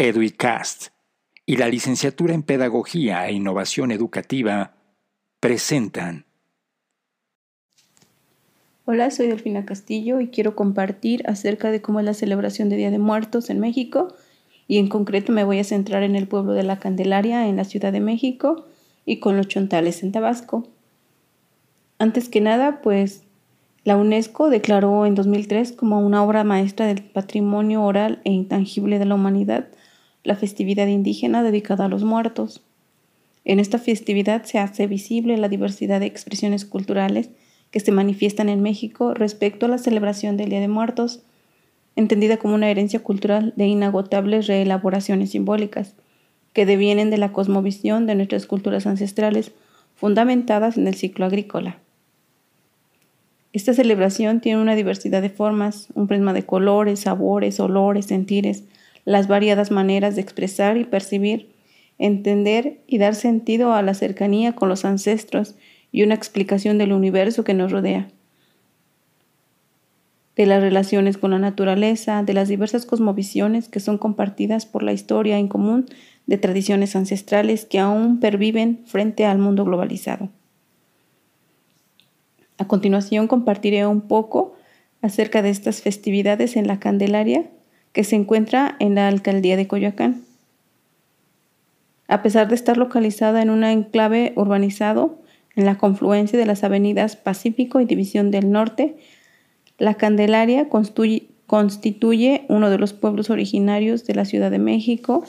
EduiCast y la licenciatura en Pedagogía e Innovación Educativa presentan. Hola, soy Delfina Castillo y quiero compartir acerca de cómo es la celebración de Día de Muertos en México y en concreto me voy a centrar en el pueblo de la Candelaria en la Ciudad de México y con los chontales en Tabasco. Antes que nada, pues la UNESCO declaró en 2003 como una obra maestra del patrimonio oral e intangible de la humanidad la festividad indígena dedicada a los muertos. En esta festividad se hace visible la diversidad de expresiones culturales que se manifiestan en México respecto a la celebración del Día de Muertos, entendida como una herencia cultural de inagotables reelaboraciones simbólicas, que devienen de la cosmovisión de nuestras culturas ancestrales fundamentadas en el ciclo agrícola. Esta celebración tiene una diversidad de formas, un prisma de colores, sabores, olores, sentires, las variadas maneras de expresar y percibir, entender y dar sentido a la cercanía con los ancestros y una explicación del universo que nos rodea, de las relaciones con la naturaleza, de las diversas cosmovisiones que son compartidas por la historia en común de tradiciones ancestrales que aún perviven frente al mundo globalizado. A continuación compartiré un poco acerca de estas festividades en la Candelaria que se encuentra en la alcaldía de Coyoacán. A pesar de estar localizada en un enclave urbanizado en la confluencia de las avenidas Pacífico y División del Norte, la Candelaria constituye uno de los pueblos originarios de la Ciudad de México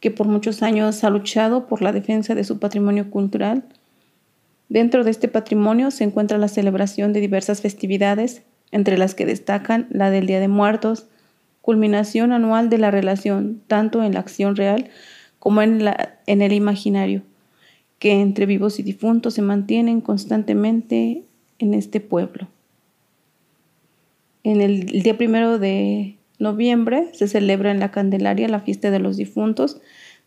que por muchos años ha luchado por la defensa de su patrimonio cultural Dentro de este patrimonio se encuentra la celebración de diversas festividades, entre las que destacan la del Día de Muertos, culminación anual de la relación tanto en la acción real como en, el imaginario, que entre vivos y difuntos se mantienen constantemente en este pueblo. En el día primero de noviembre se celebra en la Candelaria la fiesta de los difuntos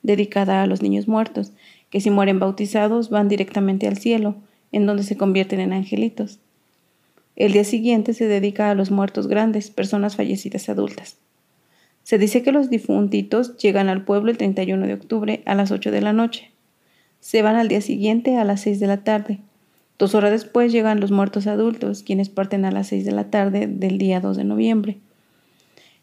dedicada a los niños muertos que si mueren bautizados van directamente al cielo, en donde se convierten en angelitos. El día siguiente se dedica a los muertos grandes, personas fallecidas adultas. Se dice que los difuntitos llegan al pueblo el 31 de octubre a las 8 de la noche. Se van al día siguiente a las 6 de la tarde. Dos horas después llegan los muertos adultos, quienes parten a las 6 de la tarde del día 2 de noviembre.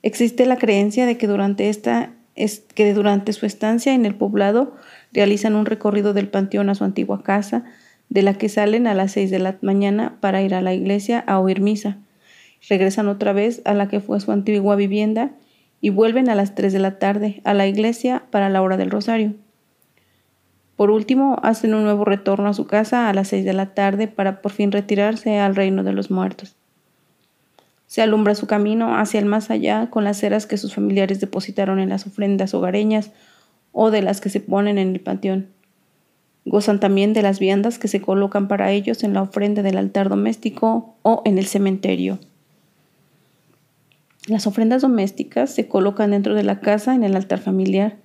Existe la creencia de que durante, esta, es, que durante su estancia en el poblado realizan un recorrido del panteón a su antigua casa, de la que salen a las seis de la mañana para ir a la iglesia a oír misa. Regresan otra vez a la que fue su antigua vivienda y vuelven a las tres de la tarde a la iglesia para la hora del rosario. Por último, hacen un nuevo retorno a su casa a las seis de la tarde para por fin retirarse al reino de los muertos. Se alumbra su camino hacia el más allá con las ceras que sus familiares depositaron en las ofrendas hogareñas o de las que se ponen en el panteón. Gozan también de las viandas que se colocan para ellos en la ofrenda del altar doméstico o en el cementerio. Las ofrendas domésticas se colocan dentro de la casa en el altar familiar.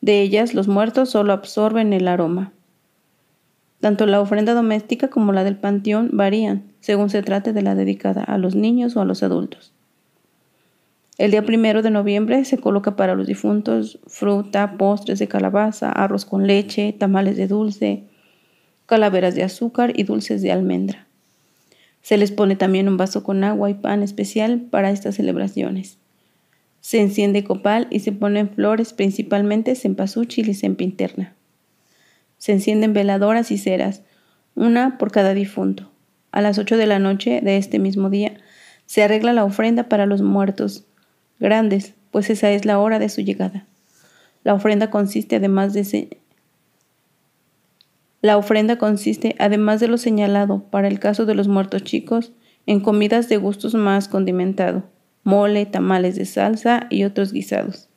De ellas los muertos solo absorben el aroma. Tanto la ofrenda doméstica como la del panteón varían, según se trate de la dedicada a los niños o a los adultos. El día primero de noviembre se coloca para los difuntos fruta, postres de calabaza, arroz con leche, tamales de dulce, calaveras de azúcar y dulces de almendra. Se les pone también un vaso con agua y pan especial para estas celebraciones. Se enciende copal y se ponen flores, principalmente cempasúchil y sempinterna. Se encienden veladoras y ceras, una por cada difunto. A las ocho de la noche de este mismo día se arregla la ofrenda para los muertos grandes, pues esa es la hora de su llegada. La ofrenda consiste además de la ofrenda consiste, además de lo señalado para el caso de los muertos chicos, en comidas de gustos más condimentado, mole, tamales de salsa y otros guisados.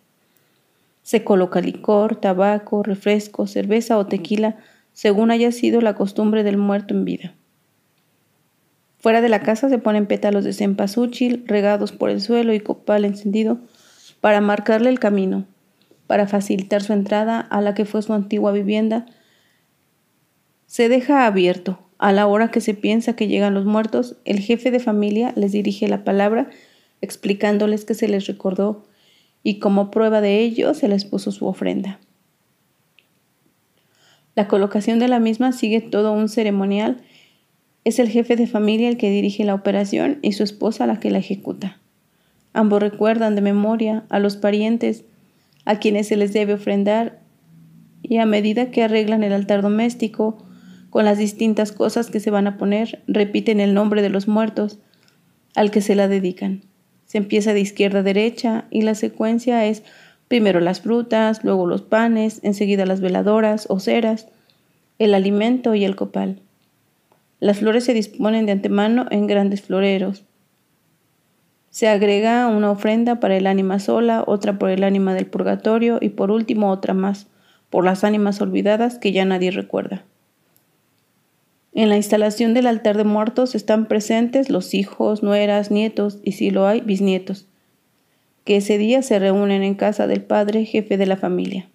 Se coloca licor, tabaco, refresco, cerveza o tequila, según haya sido la costumbre del muerto en vida. Fuera de la casa se ponen pétalos de cempasúchil regados por el suelo y copal encendido para marcarle el camino, para facilitar su entrada a la que fue su antigua vivienda. Se deja abierto. A la hora que se piensa que llegan los muertos, el jefe de familia les dirige la palabra explicándoles que se les recordó y como prueba de ello se les puso su ofrenda. La colocación de la misma sigue todo un ceremonial. Es el jefe de familia el que dirige la operación y su esposa la que la ejecuta. Ambos recuerdan de memoria a los parientes a quienes se les debe ofrendar y a medida que arreglan el altar doméstico con las distintas cosas que se van a poner, repiten el nombre de los muertos al que se la dedican. Se empieza de izquierda a derecha y la secuencia es primero las frutas, luego los panes, enseguida las veladoras o ceras, el alimento y el copal. Las flores se disponen de antemano en grandes floreros. Se agrega una ofrenda para el ánima sola, otra por el ánima del purgatorio y por último otra más, por las ánimas olvidadas que ya nadie recuerda. En la instalación del altar de muertos están presentes los hijos, nueras, nietos y si lo hay, bisnietos, que ese día se reúnen en casa del padre, jefe de la familia.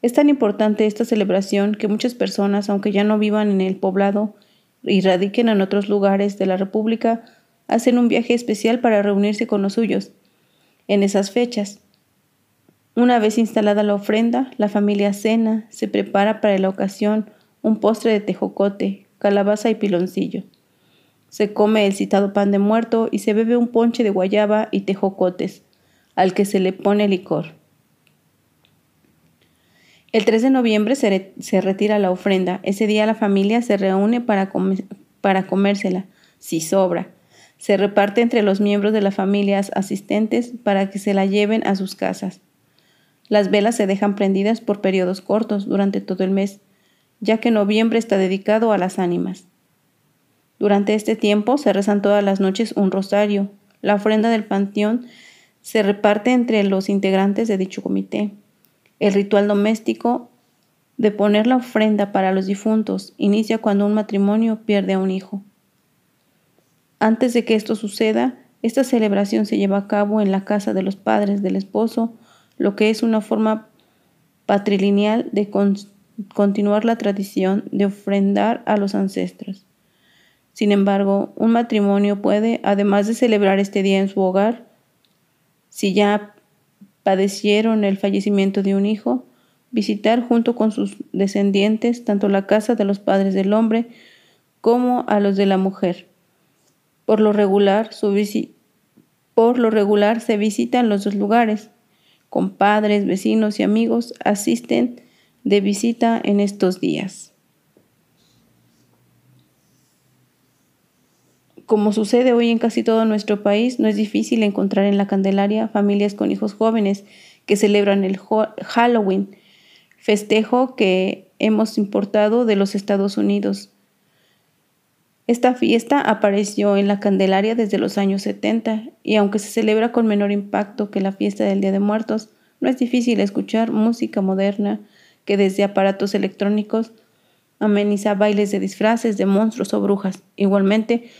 Es tan importante esta celebración que muchas personas, aunque ya no vivan en el poblado y radiquen en otros lugares de la República, hacen un viaje especial para reunirse con los suyos. En esas fechas, una vez instalada la ofrenda, la familia cena, se prepara para la ocasión un postre de tejocote, calabaza y piloncillo. Se come el citado pan de muerto y se bebe un ponche de guayaba y tejocotes, al que se le pone licor. El 3 de noviembre se, retira la ofrenda. Ese día la familia se reúne para, para comérsela, si sobra. Se reparte entre los miembros de las familias asistentes para que se la lleven a sus casas. Las velas se dejan prendidas por periodos cortos durante todo el mes ya que noviembre está dedicado a las ánimas. Durante este tiempo se rezan todas las noches un rosario. La ofrenda del panteón se reparte entre los integrantes de dicho comité. El ritual doméstico de poner la ofrenda para los difuntos inicia cuando un matrimonio pierde a un hijo. Antes de que esto suceda, esta celebración se lleva a cabo en la casa de los padres del esposo, lo que es una forma patrilineal de, continuar la tradición de ofrendar a los ancestros. Sin embargo, un matrimonio puede, además de celebrar este día en su hogar, si ya padecieron el fallecimiento de un hijo, visitar junto con sus descendientes tanto la casa de los padres del hombre como a los de la mujer. Por lo regular, por lo regular se visitan los dos lugares. Compadres, vecinos y amigos asisten de visita en estos días. Como sucede hoy en casi todo nuestro país, no es difícil encontrar en la Candelaria familias con hijos jóvenes que celebran el Halloween, festejo que hemos importado de los Estados Unidos. Esta fiesta apareció en la Candelaria desde los años 70 y aunque se celebra con menor impacto que la fiesta del Día de Muertos, no es difícil escuchar música moderna, que desde aparatos electrónicos ameniza bailes de disfraces de monstruos o brujas. Igualmente,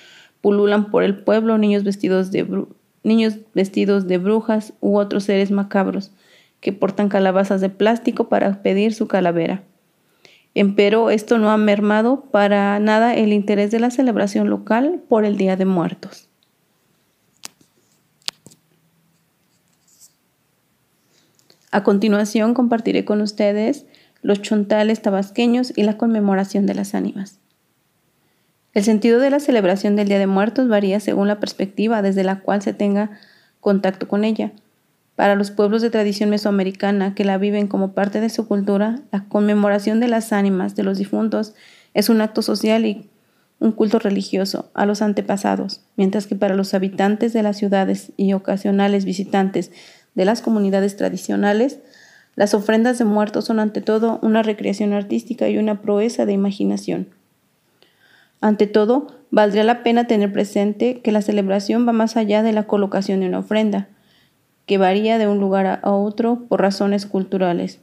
pululan por el pueblo niños vestidos de, niños vestidos de brujas u otros seres macabros que portan calabazas de plástico para pedir su calavera. Empero esto no ha mermado para nada el interés de la celebración local por el Día de Muertos. A continuación compartiré con ustedes los chontales tabasqueños y la conmemoración de las ánimas. El sentido de la celebración del Día de Muertos varía según la perspectiva desde la cual se tenga contacto con ella. Para los pueblos de tradición mesoamericana que la viven como parte de su cultura, la conmemoración de las ánimas de los difuntos es un acto social y un culto religioso a los antepasados, mientras que para los habitantes de las ciudades y ocasionales visitantes de las comunidades tradicionales, las ofrendas de muertos son ante todo una recreación artística y una proeza de imaginación. Ante todo, valdría la pena tener presente que la celebración va más allá de la colocación de una ofrenda, que varía de un lugar a otro por razones culturales,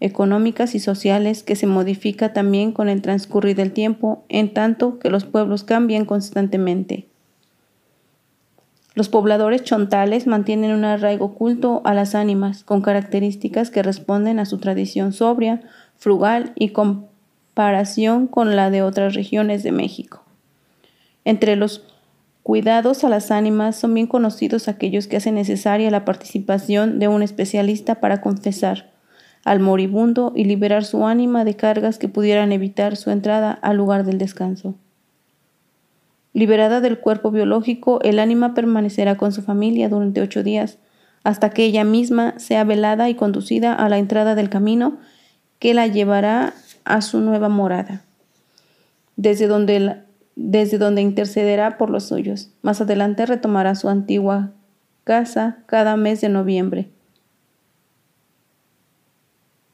económicas y sociales que se modifica también con el transcurrir del tiempo, en tanto que los pueblos cambian constantemente. Los pobladores chontales mantienen un arraigo oculto a las ánimas, con características que responden a su tradición sobria, frugal y comparación con la de otras regiones de México. Entre los cuidados a las ánimas son bien conocidos aquellos que hacen necesaria la participación de un especialista para confesar al moribundo y liberar su ánima de cargas que pudieran evitar su entrada al lugar del descanso. Liberada del cuerpo biológico, el ánima permanecerá con su familia durante ocho días, hasta que ella misma sea velada y conducida a la entrada del camino que la llevará a su nueva morada, desde donde, desde donde intercederá por los suyos. Más adelante retomará su antigua casa cada mes de noviembre.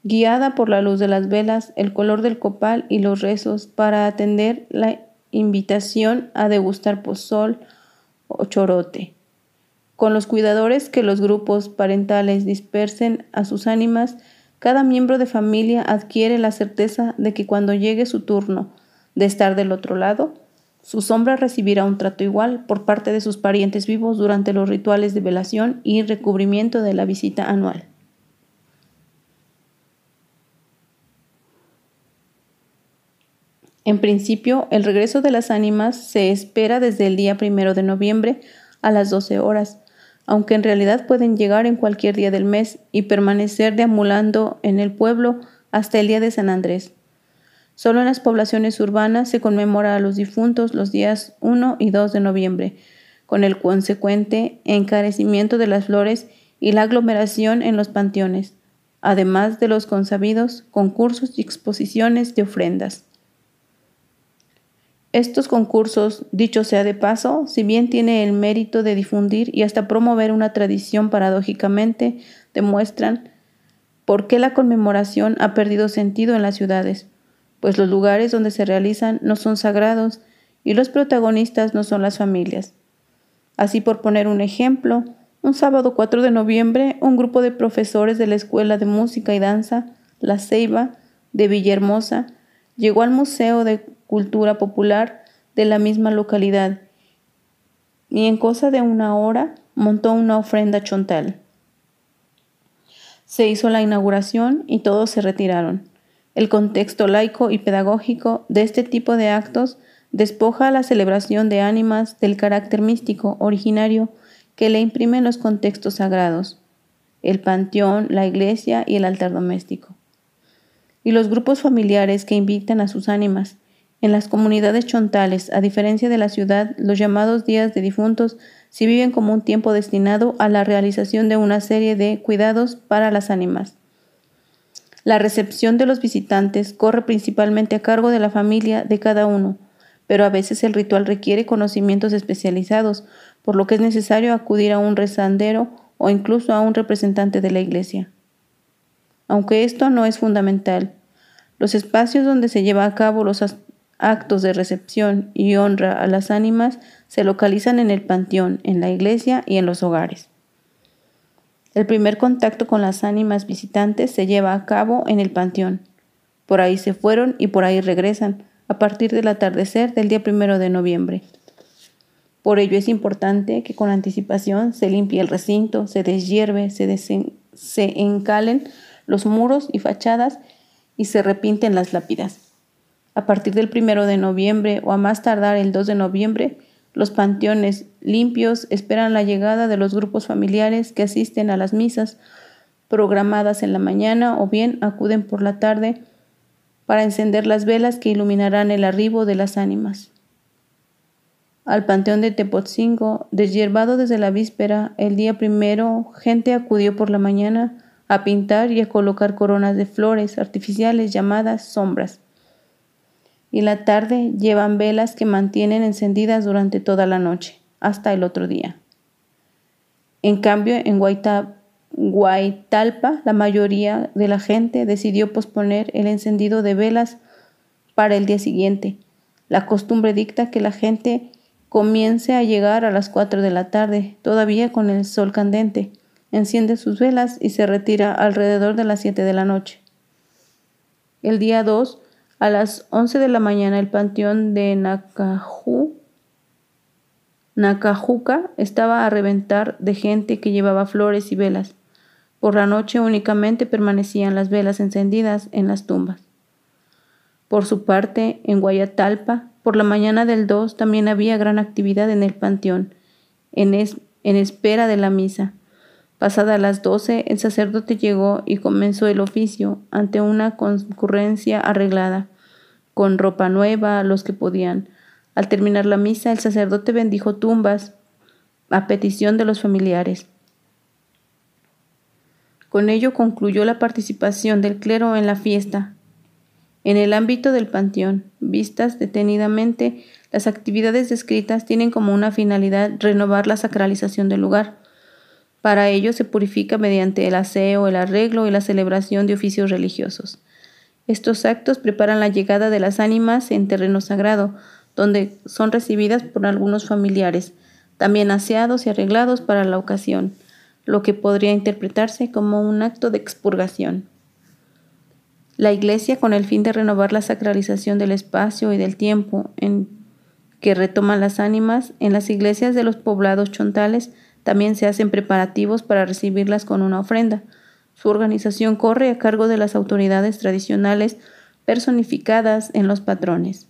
Guiada por la luz de las velas, el color del copal y los rezos para atender la invitación a degustar pozol o chorote. Con los cuidadores que los grupos parentales dispersen a sus ánimas, cada miembro de familia adquiere la certeza de que cuando llegue su turno de estar del otro lado, su sombra recibirá un trato igual por parte de sus parientes vivos durante los rituales de velación y recubrimiento de la visita anual. En principio, el regreso de las ánimas se espera desde el día primero de noviembre a las 12 horas, aunque en realidad pueden llegar en cualquier día del mes y permanecer deambulando en el pueblo hasta el día de San Andrés. Solo en las poblaciones urbanas se conmemora a los difuntos los días 1 y 2 de noviembre, con el consecuente encarecimiento de las flores y la aglomeración en los panteones, además de los consabidos concursos y exposiciones de ofrendas. Estos concursos, dicho sea de paso, si bien tiene el mérito de difundir y hasta promover una tradición paradójicamente, demuestran por qué la conmemoración ha perdido sentido en las ciudades, pues los lugares donde se realizan no son sagrados y los protagonistas no son las familias. Así por poner un ejemplo, un sábado 4 de noviembre, un grupo de profesores de la Escuela de Música y Danza, La Ceiba, de Villahermosa, llegó al Museo de cultura popular de la misma localidad y en cosa de una hora montó una ofrenda chontal. Se hizo la inauguración y todos se retiraron. El contexto laico y pedagógico de este tipo de actos despoja a la celebración de ánimas del carácter místico originario que le imprimen los contextos sagrados, el panteón, la iglesia y el altar doméstico. Y los grupos familiares que invitan a sus ánimas en las comunidades chontales, a diferencia de la ciudad, los llamados días de difuntos se viven como un tiempo destinado a la realización de una serie de cuidados para las ánimas. La recepción de los visitantes corre principalmente a cargo de la familia de cada uno, pero a veces el ritual requiere conocimientos especializados, por lo que es necesario acudir a un rezandero o incluso a un representante de la iglesia. Aunque esto no es fundamental, los espacios donde se lleva a cabo los actos de recepción y honra a las ánimas se localizan en el panteón, en la iglesia y en los hogares. El primer contacto con las ánimas visitantes se lleva a cabo en el panteón. Por ahí se fueron y por ahí regresan, a partir del atardecer del día primero de noviembre. Por ello es importante que con anticipación se limpie el recinto, se deshierve, se, se encalen los muros y fachadas y se repinten las lápidas. A partir del primero de noviembre o a más tardar el 2 de noviembre, los panteones limpios esperan la llegada de los grupos familiares que asisten a las misas programadas en la mañana o bien acuden por la tarde para encender las velas que iluminarán el arribo de las ánimas. Al panteón de Tepotzingo, deshiervado desde la víspera, el día primero, gente acudió por la mañana a pintar y a colocar coronas de flores artificiales llamadas sombras y la tarde llevan velas que mantienen encendidas durante toda la noche, hasta el otro día. En cambio, en Guaitalpa, la mayoría de la gente decidió posponer el encendido de velas para el día siguiente. La costumbre dicta que la gente comience a llegar a las 4 de la tarde, todavía con el sol candente, enciende sus velas y se retira alrededor de las 7 de la noche. El día 2 a las 11 de la mañana el panteón de Nakajuca estaba a reventar de gente que llevaba flores y velas. Por la noche únicamente permanecían las velas encendidas en las tumbas. Por su parte, en Guayatalpa, Por la mañana del 2 también había gran actividad en el panteón, en espera de la misa. Pasadas las doce, el sacerdote llegó y comenzó el oficio ante una concurrencia arreglada, con ropa nueva, los que podían. Al terminar la misa, el sacerdote bendijo tumbas a petición de los familiares. Con ello concluyó la participación del clero en la fiesta. En el ámbito del panteón, vistas detenidamente, las actividades descritas tienen como una finalidad renovar la sacralización del lugar para ello se purifica mediante el aseo, el arreglo y la celebración de oficios religiosos. Estos actos preparan la llegada de las ánimas en terreno sagrado, donde son recibidas por algunos familiares, también aseados y arreglados para la ocasión, lo que podría interpretarse como un acto de expurgación. La Iglesia, con el fin de renovar la sacralización del espacio y del tiempo en que retoman las ánimas, en las iglesias de los poblados chontales también se hacen preparativos para recibirlas con una ofrenda. Su organización corre a cargo de las autoridades tradicionales personificadas en los patrones.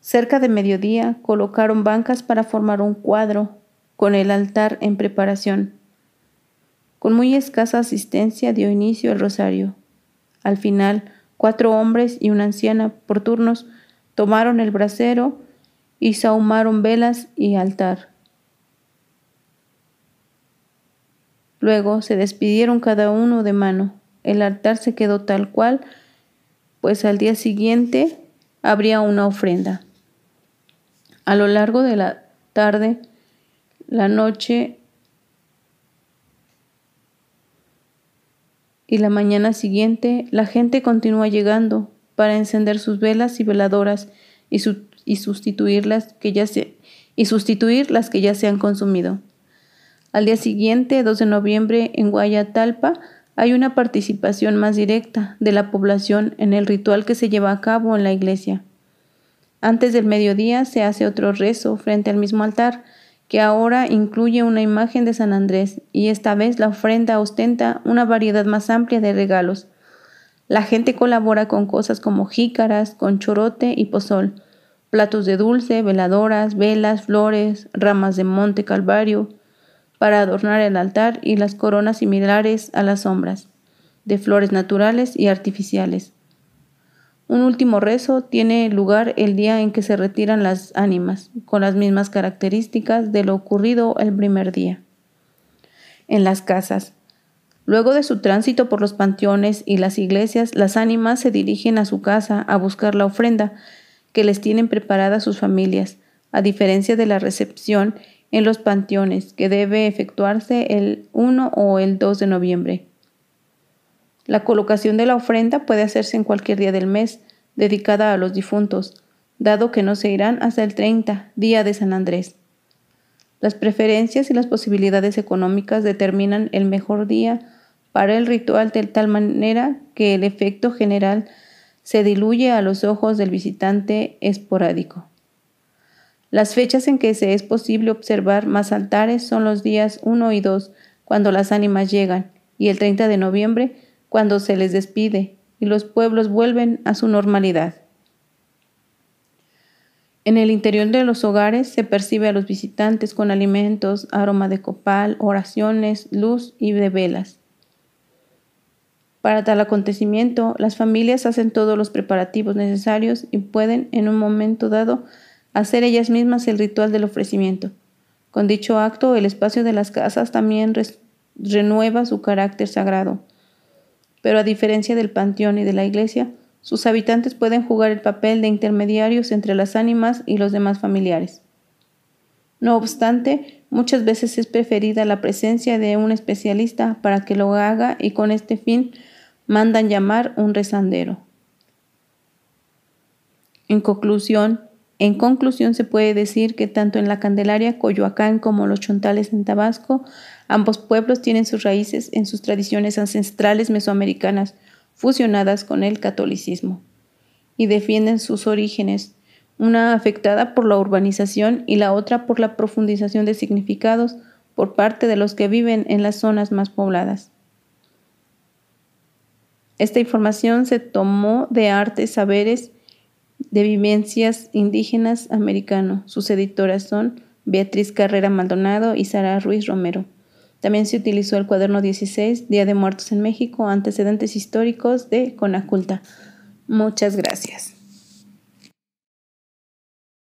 Cerca de mediodía colocaron bancas para formar un cuadro con el altar en preparación. Con muy escasa asistencia dio inicio el rosario. Al final, cuatro hombres y una anciana por turnos tomaron el brasero y sahumaron velas y altar. Luego se despidieron cada uno de mano. El altar se quedó tal cual, pues al día siguiente habría una ofrenda. A lo largo de la tarde, la noche y la mañana siguiente, la gente continúa llegando para encender sus velas y veladoras y, y sustituir las que ya se, y sustituir las que ya se han consumido. Al día siguiente, 2 de noviembre, en Guayatalpa, hay una participación más directa de la población en el ritual que se lleva a cabo en la iglesia. Antes del mediodía se hace otro rezo frente al mismo altar, que ahora incluye una imagen de San Andrés, y esta vez la ofrenda ostenta una variedad más amplia de regalos. La gente colabora con cosas como jícaras, con chorote y pozol, platos de dulce, veladoras, velas, flores, ramas de monte calvario, para adornar el altar y las coronas similares a las sombras, de flores naturales y artificiales. Un último rezo tiene lugar el día en que se retiran las ánimas, con las mismas características de lo ocurrido el primer día. En las casas. Luego de su tránsito por los panteones y las iglesias, las ánimas se dirigen a su casa a buscar la ofrenda que les tienen preparada sus familias, a diferencia de la recepción en los panteones, que debe efectuarse el 1 o el 2 de noviembre. La colocación de la ofrenda puede hacerse en cualquier día del mes, dedicada a los difuntos, dado que no se irán hasta el 30, día de San Andrés. Las preferencias y las posibilidades económicas determinan el mejor día para el ritual de tal manera que el efecto general se diluye a los ojos del visitante esporádico. Las fechas en que se es posible observar más altares son los días 1 y 2, cuando las ánimas llegan, y el 30 de noviembre, cuando se les despide y los pueblos vuelven a su normalidad. En el interior de los hogares se percibe a los visitantes con alimentos, aroma de copal, oraciones, luz y de velas. Para tal acontecimiento, las familias hacen todos los preparativos necesarios y pueden, en un momento dado, hacer ellas mismas el ritual del ofrecimiento. Con dicho acto, el espacio de las casas también renueva su carácter sagrado. Pero a diferencia del panteón y de la iglesia, sus habitantes pueden jugar el papel de intermediarios entre las ánimas y los demás familiares. No obstante, muchas veces es preferida la presencia de un especialista para que lo haga y con este fin mandan llamar un rezandero. En conclusión, en conclusión, se puede decir que tanto en la Candelaria, Coyoacán como los Chontales en Tabasco, ambos pueblos tienen sus raíces en sus tradiciones ancestrales mesoamericanas, fusionadas con el catolicismo, y defienden sus orígenes, una afectada por la urbanización y la otra por la profundización de significados por parte de los que viven en las zonas más pobladas. Esta información se tomó de Artes, Saberes de Vivencias Indígenas Americano. Sus editoras son Beatriz Carrera Maldonado y Sara Ruiz Romero. También se utilizó el cuaderno 16, Día de Muertos en México, antecedentes históricos de Conaculta. Muchas gracias.